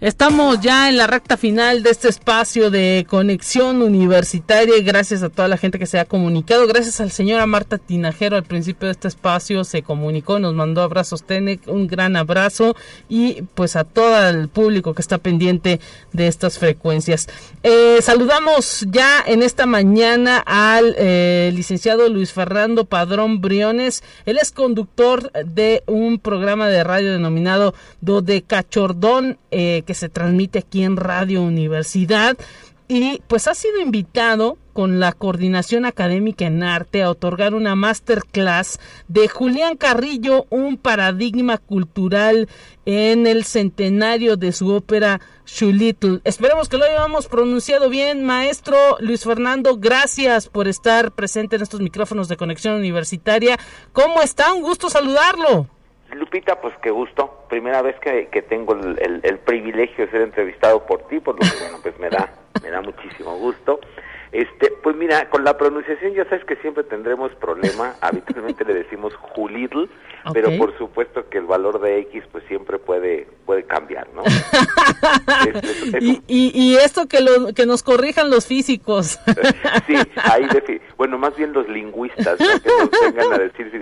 Estamos ya en la recta final de este espacio de conexión universitaria gracias a toda la gente que se ha comunicado. Gracias al señor Marta Tinajero al principio de este espacio se comunicó, nos mandó abrazos Tenec, un gran abrazo y pues a todo el público que está pendiente de estas frecuencias. Eh, saludamos ya en esta mañana al eh, licenciado Luis Fernando Padrón Briones. Él es conductor de un programa de radio denominado Do de Cachordón. Eh, que se transmite aquí en Radio Universidad y pues ha sido invitado con la coordinación académica en arte a otorgar una masterclass de Julián Carrillo, un paradigma cultural en el centenario de su ópera Shulittle. Esperemos que lo hayamos pronunciado bien, maestro Luis Fernando. Gracias por estar presente en estos micrófonos de conexión universitaria. ¿Cómo está? Un gusto saludarlo. Lupita, pues qué gusto. Primera vez que, que tengo el, el, privilegio de ser entrevistado por ti, por lo que bueno, pues me da, me da muchísimo gusto. Este, pues mira, con la pronunciación ya sabes que siempre tendremos problema. Habitualmente le decimos Julitl, pero por supuesto que el valor de X pues siempre puede puede cambiar, ¿no? [laughs] y, y, esto que lo, que nos corrijan los físicos. [laughs] sí, ahí bueno, más bien los lingüistas, que nos vengan a decir si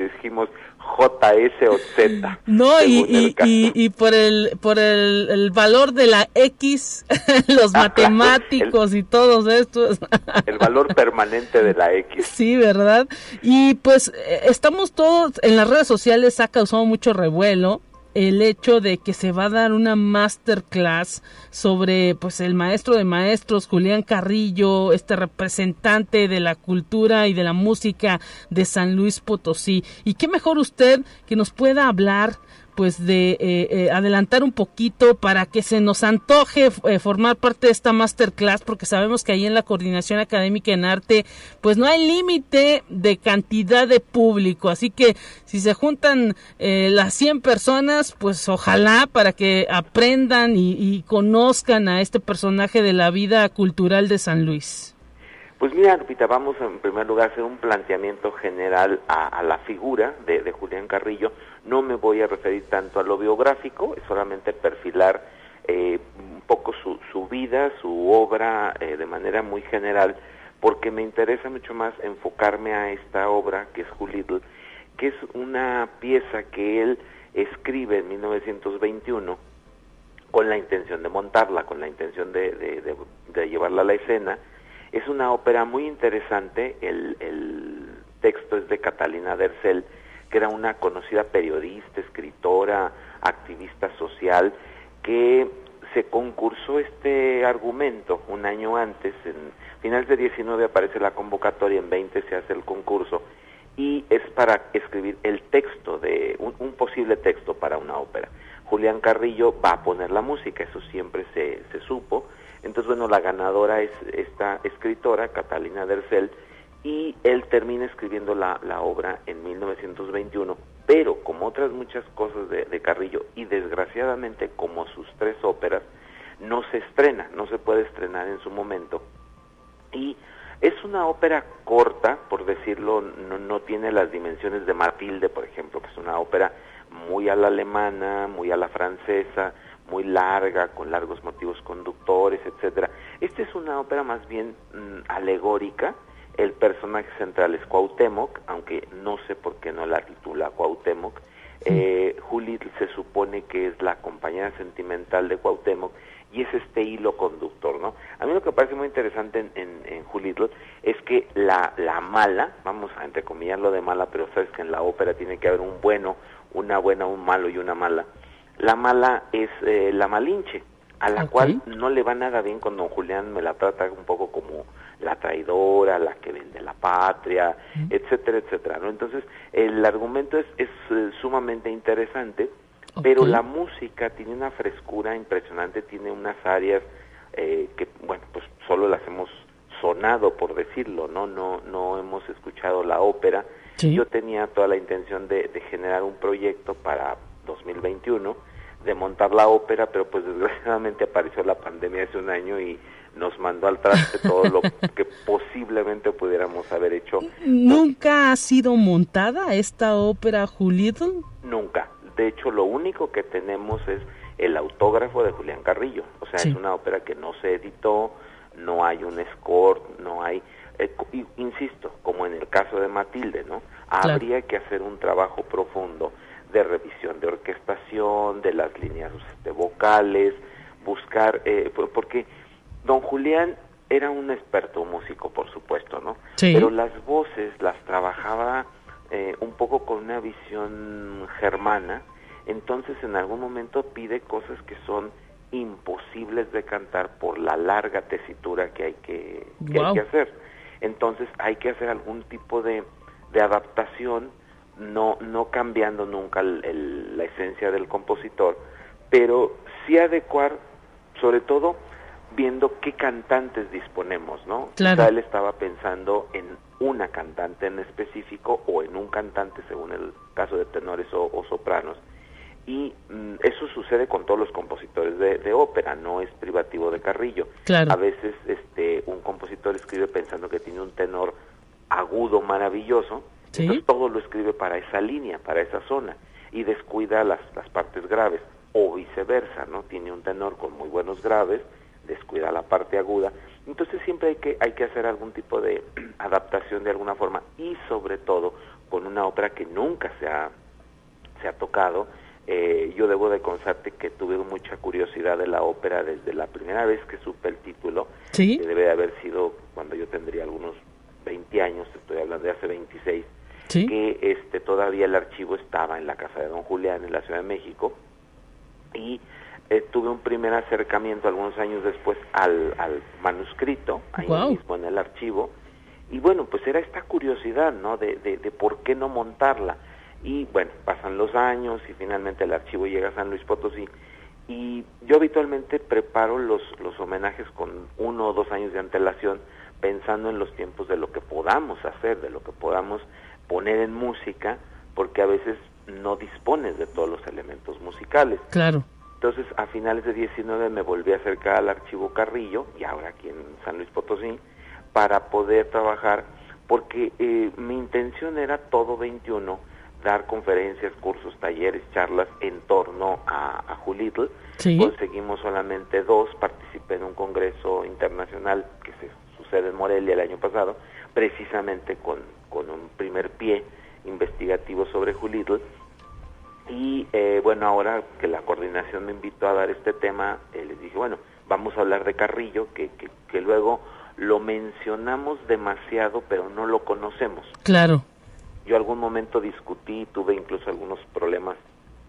decimos JS o Z. No, y, y, por el por el, valor de la X, [laughs] los matemáticos y todos estos. el valor permanente de la X. [laughs] Sí, ¿verdad? Y pues eh, estamos todos en las redes sociales, ha causado mucho revuelo el hecho de que se va a dar una masterclass sobre pues el maestro de maestros Julián Carrillo, este representante de la cultura y de la música de San Luis Potosí. Y qué mejor usted que nos pueda hablar pues de eh, eh, adelantar un poquito para que se nos antoje eh, formar parte de esta masterclass porque sabemos que ahí en la coordinación académica en arte pues no hay límite de cantidad de público así que si se juntan las 100 personas pues ojalá para que aprendan y, conozcan a este personaje de la vida cultural de San Luis. Pues mira, Lupita, vamos en primer lugar a hacer un planteamiento general a, la figura de, Julián Carrillo, no me voy a referir tanto a lo biográfico, es solamente perfilar eh, un poco su, su, vida, su obra eh, de manera muy general, porque me interesa mucho más enfocarme a esta obra que es Little, que es una pieza que él escribe en 1921 con la intención de montarla, con la intención de, de, llevarla a la escena. Es una ópera muy interesante, el, texto es de Catalina Dercel, que era una conocida periodista, escritora, activista social, que se concursó este argumento un año antes, en finales de 19 aparece la convocatoria, en 20 se hace el concurso, y es para escribir el texto de un, posible texto para una ópera. Julián Carrillo va a poner la música, eso siempre se, se supo. Entonces, bueno, la ganadora es esta escritora, Catalina Dercel, y él termina escribiendo la, obra en 1921, pero como otras muchas cosas de, de, Carrillo, y desgraciadamente como sus tres óperas, no se estrena, no se puede estrenar en su momento. Y es una ópera corta, por decirlo, no, no tiene las dimensiones de Matilde, por ejemplo, que es una ópera muy a la alemana, muy a la francesa, muy larga, con largos motivos conductores, etcétera. Esta es una ópera más bien mm, alegórica. El personaje central es Cuauhtémoc, aunque no sé por qué no la titula Cuauhtémoc. Eh, Juli se supone que es la compañera sentimental de Cuauhtémoc y es este hilo conductor, ¿no? A mí lo que parece muy interesante en, en, en es que la, la mala, vamos a entrecomillarlo de mala, pero sabes que en la ópera tiene que haber un bueno, una buena, un malo y una mala. La mala es eh, la malinche, a la cual no le va nada bien con don Julián, me la trata un poco como la traidora, la que vende la patria, etcétera, etcétera, ¿no? Entonces, el argumento es, es eh, sumamente interesante pero la música tiene una frescura impresionante, tiene unas áreas eh, que, bueno, pues solo las hemos sonado, por decirlo, ¿no? No, no hemos escuchado la ópera. Yo tenía toda la intención de, de generar un proyecto para 2021, de montar la ópera, pero pues desgraciadamente apareció la pandemia hace un año y nos mandó al traste todo lo [laughs] que posiblemente pudiéramos haber hecho. ¿Nunca ha sido montada esta ópera, Julieta? Nunca, de hecho, lo único que tenemos es el autógrafo de Julián Carrillo. O sea, es una ópera que no se editó, no hay un score, no hay... Eh, insisto, como en el caso de Matilde, ¿no? Habría que hacer un trabajo profundo de revisión de orquestación, de las líneas de vocales, buscar... Eh, porque don Julián era un experto músico, por supuesto, ¿no? Pero las voces las trabajaba eh, un poco con una visión germana, entonces en algún momento pide cosas que son imposibles de cantar por la larga tesitura que hay que, hay que hacer. Entonces hay que hacer algún tipo de, de adaptación, no, no cambiando nunca la esencia del compositor, pero sí adecuar, sobre todo viendo qué cantantes disponemos, ¿no? Claro. él estaba pensando en una cantante en específico o en un cantante según el caso de tenores o, sopranos. Y mm, eso sucede con todos los compositores de, ópera, no es privativo de Carrillo. A veces este, un compositor escribe pensando que tiene un tenor agudo maravilloso, entonces todo lo escribe para esa línea, para esa zona, y descuida las, las partes graves, o viceversa, ¿no? Tiene un tenor con muy buenos graves, descuida la parte aguda. Entonces siempre hay que, hay que hacer algún tipo de [clears throat] adaptación de alguna forma y sobre todo con una ópera que nunca se ha, se ha tocado. Eh, yo debo de constarte que tuve mucha curiosidad de la ópera desde la primera vez que supe el título, que debe de haber sido cuando yo tendría algunos 20 años, estoy hablando de hace 26, que este todavía el archivo estaba en la casa de don Julián en la Ciudad de México y eh, tuve un primer acercamiento algunos años después al, al manuscrito, ahí mismo en el archivo, y bueno, pues era esta curiosidad, ¿no? De, de, de, por qué no montarla. Y bueno, pasan los años y finalmente el archivo llega a San Luis Potosí. Y yo habitualmente preparo los, los homenajes con uno o dos años de antelación, pensando en los tiempos de lo que podamos hacer, de lo que podamos poner en música, porque a veces no dispones de todos los elementos musicales. Claro. Entonces, a finales de 19 me volví a acercar al archivo Carrillo, y ahora aquí en San Luis Potosí, para poder trabajar, porque eh, mi intención era todo 21, dar conferencias, cursos, talleres, charlas en torno a, a Julitl. Conseguimos solamente dos, participé en un congreso internacional que se su sede en Morelia el año pasado, precisamente con, con un primer pie investigativo sobre Julitl. Y eh, bueno, ahora que la coordinación me invitó a dar este tema, eh, les dije, bueno, vamos a hablar de Carrillo, que, que, que luego lo mencionamos demasiado, pero no lo conocemos. Claro. Yo algún momento discutí, tuve incluso algunos problemas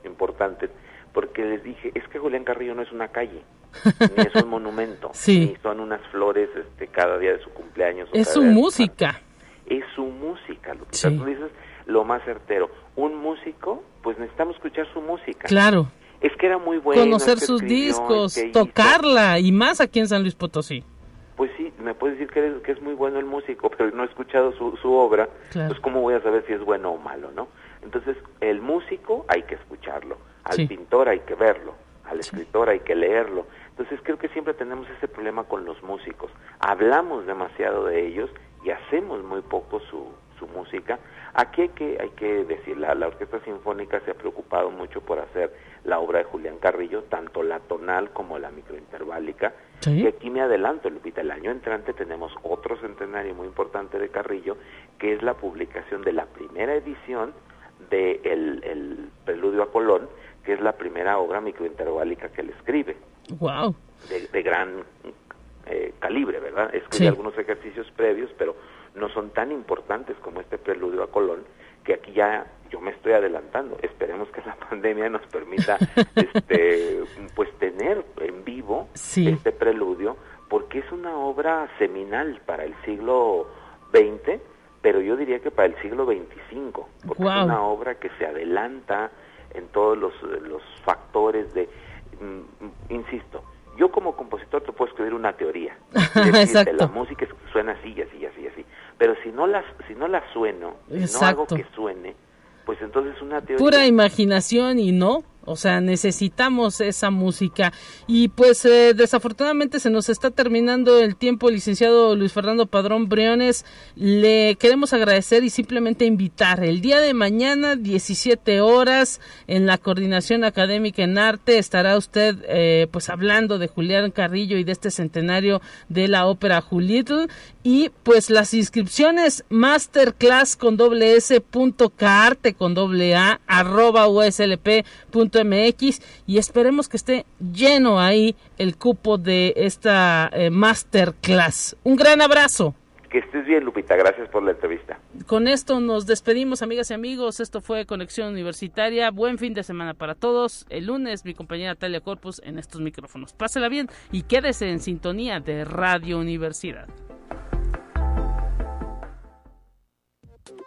importantes, porque les dije, es que Julián Carrillo no es una calle, [laughs] ni es un monumento, Sí. ni son unas flores este, cada día de su cumpleaños. Es su música. Es su música, Lupita. Sí. Tú dices lo más certero. Un músico, pues necesitamos escuchar su música. Claro. Es que era muy bueno. Conocer es que sus escribió, discos, es que hizo. tocarla y más aquí en San Luis Potosí. Pues sí, me puedes decir que, eres- que es muy bueno el músico, pero no he escuchado su, su obra, Claro. pues cómo voy a saber si es bueno o malo, ¿no? Entonces, el músico hay que escucharlo, al Sí. pintor hay que verlo, al escritor hay que leerlo. Entonces, creo que siempre tenemos ese problema con los músicos. Hablamos demasiado de ellos y hacemos muy poco su, su música. Aquí hay que, hay que decir, la, la Orquesta Sinfónica se ha preocupado mucho por hacer la obra de Julián Carrillo, tanto la tonal como la microinterválica. Sí. Y aquí me adelanto, Lupita, el año entrante tenemos otro centenario muy importante de Carrillo, que es la publicación de la primera edición de el, el Preludio a Colón, que es la primera obra microinterválica que él escribe, Wow. de, de gran eh, calibre, ¿verdad? Escribe Sí. algunos ejercicios previos, pero no son tan importantes como este Preludio a Colón, que aquí ya yo me estoy adelantando. Esperemos que la [laughs] pandemia nos permita [laughs] este, pues tener en vivo Sí. este preludio, porque es una obra seminal para el siglo XX, pero yo diría que para el siglo XXV, porque es una obra que se adelanta en todos los, los factores de, mm, insisto, yo como compositor te puedo escribir una teoría, [laughs] decirte, Exacto. la música suena así, y así, y así, así, pero si no la, si no la sueno, si no hago que suene, pues entonces una teoría... Pura imaginación y no. O sea, necesitamos esa música. Y pues eh, desafortunadamente se nos está terminando el tiempo, licenciado Luis Fernando Padrón Briones. Le queremos agradecer y simplemente invitar. El día de mañana, 17 horas, en la coordinación académica en arte, estará usted eh, pues hablando de Julián Carrillo y de este centenario de la ópera Julitl. Y pues las inscripciones masterclass con doble s punto caarte con doble a arroba uslp punto mx y esperemos que esté lleno ahí el cupo de esta eh, masterclass. Un gran abrazo. Que estés bien, Lupita, gracias por la entrevista. Con esto nos despedimos, amigas y amigos. Esto fue Conexión Universitaria. Buen fin de semana para todos. El lunes, mi compañera Talia Corpus en estos micrófonos. Pásela bien y quédese en sintonía de Radio Universidad.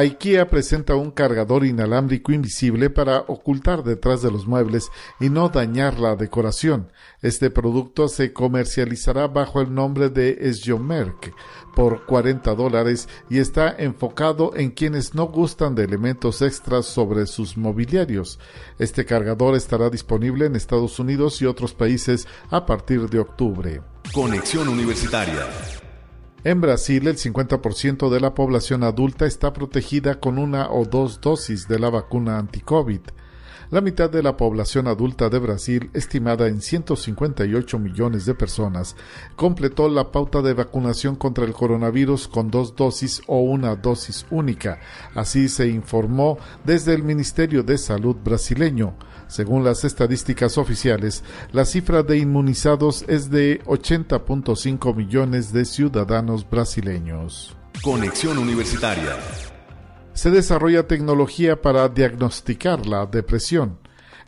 IKEA presenta un cargador inalámbrico invisible para ocultar detrás de los muebles y no dañar la decoración. Este producto se comercializará bajo el nombre de Sjomerk por 40 dólares y está enfocado en quienes no gustan de elementos extras sobre sus mobiliarios. Este cargador estará disponible en Estados Unidos y otros países a partir de octubre. Conexión Universitaria. En Brasil, el 50% de la población adulta está protegida con una o dos dosis de la vacuna anti-COVID. La mitad de la población adulta de Brasil, estimada en 158 millones de personas, completó la pauta de vacunación contra el coronavirus con dos dosis o una dosis única. Así se informó desde el Ministerio de Salud brasileño. Según las estadísticas oficiales, la cifra de inmunizados es de 80.5 millones de ciudadanos brasileños. Conexión Universitaria. Se desarrolla tecnología para diagnosticar la depresión.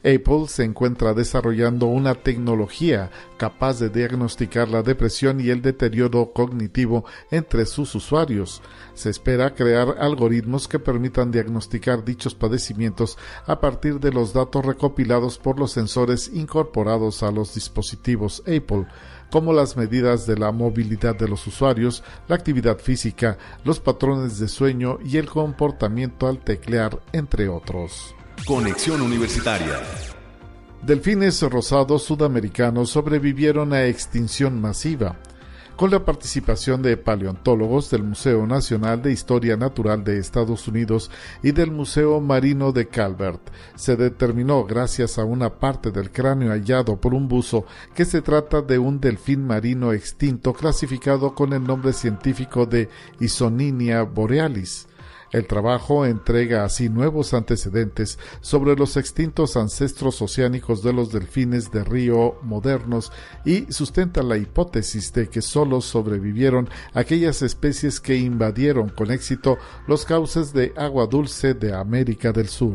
Apple se encuentra desarrollando una tecnología capaz de diagnosticar la depresión y el deterioro cognitivo entre sus usuarios. Se espera crear algoritmos que permitan diagnosticar dichos padecimientos a partir de los datos recopilados por los sensores incorporados a los dispositivos Apple como las medidas de la movilidad de los usuarios, la actividad física, los patrones de sueño y el comportamiento al teclear, entre otros. Conexión Universitaria. Delfines rosados sudamericanos sobrevivieron a extinción masiva. con la participación de paleontólogos del Museo Nacional de Historia Natural de Estados Unidos y del Museo Marino de Calvert. Se determinó, gracias a una parte del cráneo hallado por un buzo, que se trata de un delfín marino extinto clasificado con el nombre científico de Isoninia borealis. El trabajo entrega así nuevos antecedentes sobre los extintos ancestros oceánicos de los delfines de río modernos y sustenta la hipótesis de que solo sobrevivieron aquellas especies que invadieron con éxito los cauces de agua dulce de América del Sur.